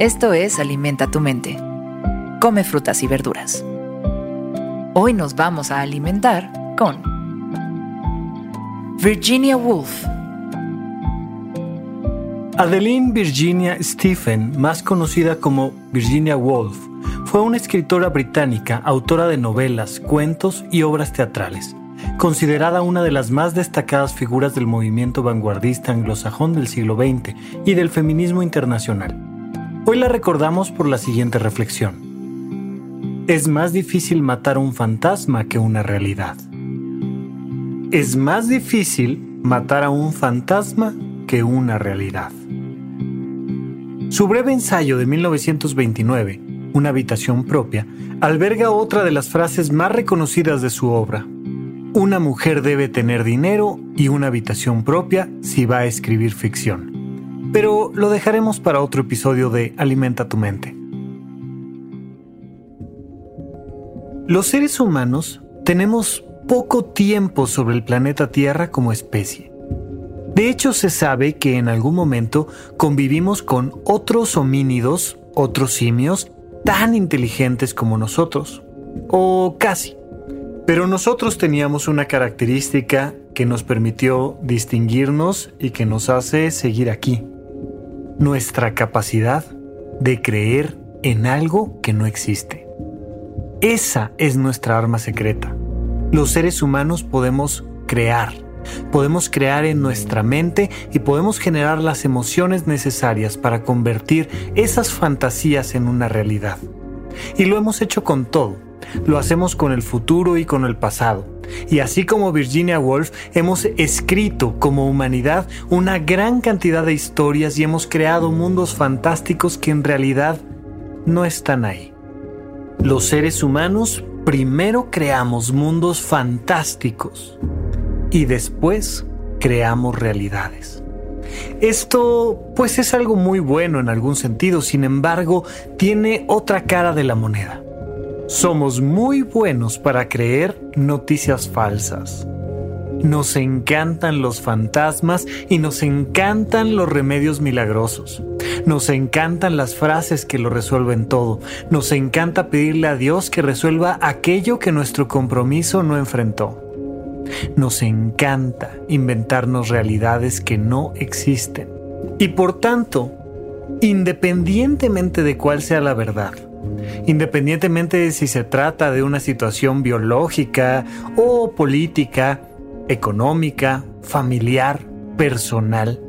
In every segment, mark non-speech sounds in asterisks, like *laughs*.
Esto es Alimenta tu mente. Come frutas y verduras. Hoy nos vamos a alimentar con Virginia Woolf. Adeline Virginia Stephen, más conocida como Virginia Woolf, fue una escritora británica, autora de novelas, cuentos y obras teatrales, considerada una de las más destacadas figuras del movimiento vanguardista anglosajón del siglo XX y del feminismo internacional. Hoy la recordamos por la siguiente reflexión. Es más difícil matar un fantasma que una realidad. Es más difícil matar a un fantasma que una realidad. Su breve ensayo de 1929, Una habitación propia, alberga otra de las frases más reconocidas de su obra. Una mujer debe tener dinero y una habitación propia si va a escribir ficción pero lo dejaremos para otro episodio de Alimenta tu mente. Los seres humanos tenemos poco tiempo sobre el planeta Tierra como especie. De hecho, se sabe que en algún momento convivimos con otros homínidos, otros simios, tan inteligentes como nosotros. O casi. Pero nosotros teníamos una característica que nos permitió distinguirnos y que nos hace seguir aquí nuestra capacidad de creer en algo que no existe. Esa es nuestra arma secreta. Los seres humanos podemos crear, podemos crear en nuestra mente y podemos generar las emociones necesarias para convertir esas fantasías en una realidad. Y lo hemos hecho con todo. Lo hacemos con el futuro y con el pasado. Y así como Virginia Woolf, hemos escrito como humanidad una gran cantidad de historias y hemos creado mundos fantásticos que en realidad no están ahí. Los seres humanos primero creamos mundos fantásticos y después creamos realidades. Esto pues es algo muy bueno en algún sentido, sin embargo, tiene otra cara de la moneda. Somos muy buenos para creer noticias falsas. Nos encantan los fantasmas y nos encantan los remedios milagrosos. Nos encantan las frases que lo resuelven todo. Nos encanta pedirle a Dios que resuelva aquello que nuestro compromiso no enfrentó. Nos encanta inventarnos realidades que no existen. Y por tanto, independientemente de cuál sea la verdad, independientemente de si se trata de una situación biológica o política, económica, familiar, personal.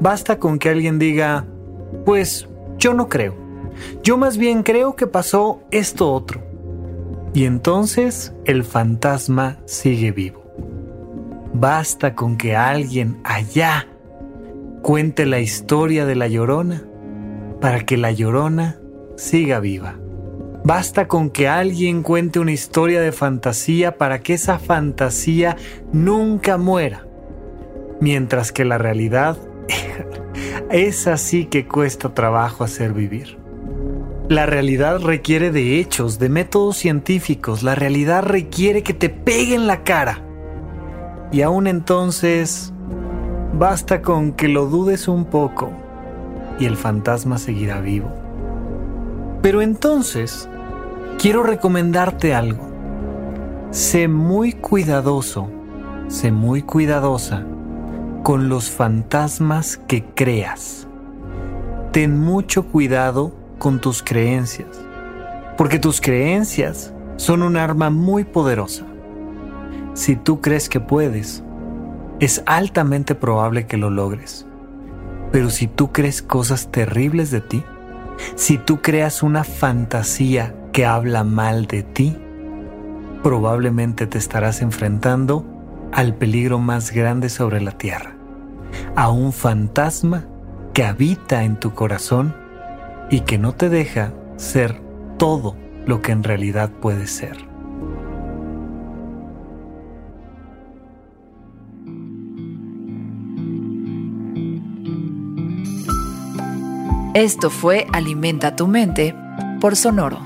Basta con que alguien diga, pues yo no creo. Yo más bien creo que pasó esto otro. Y entonces el fantasma sigue vivo. Basta con que alguien allá cuente la historia de la llorona para que la llorona siga viva. Basta con que alguien cuente una historia de fantasía para que esa fantasía nunca muera. Mientras que la realidad *laughs* es así que cuesta trabajo hacer vivir. La realidad requiere de hechos, de métodos científicos. La realidad requiere que te peguen la cara. Y aún entonces, basta con que lo dudes un poco y el fantasma seguirá vivo. Pero entonces, quiero recomendarte algo. Sé muy cuidadoso, sé muy cuidadosa con los fantasmas que creas. Ten mucho cuidado con tus creencias, porque tus creencias son un arma muy poderosa. Si tú crees que puedes, es altamente probable que lo logres. Pero si tú crees cosas terribles de ti, si tú creas una fantasía que habla mal de ti, probablemente te estarás enfrentando al peligro más grande sobre la tierra, a un fantasma que habita en tu corazón y que no te deja ser todo lo que en realidad puedes ser. Esto fue Alimenta tu mente por Sonoro.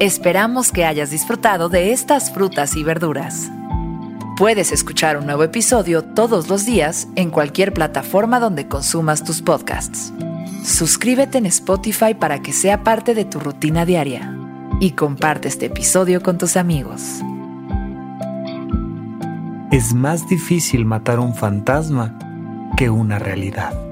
Esperamos que hayas disfrutado de estas frutas y verduras. Puedes escuchar un nuevo episodio todos los días en cualquier plataforma donde consumas tus podcasts. Suscríbete en Spotify para que sea parte de tu rutina diaria y comparte este episodio con tus amigos. Es más difícil matar un fantasma que una realidad.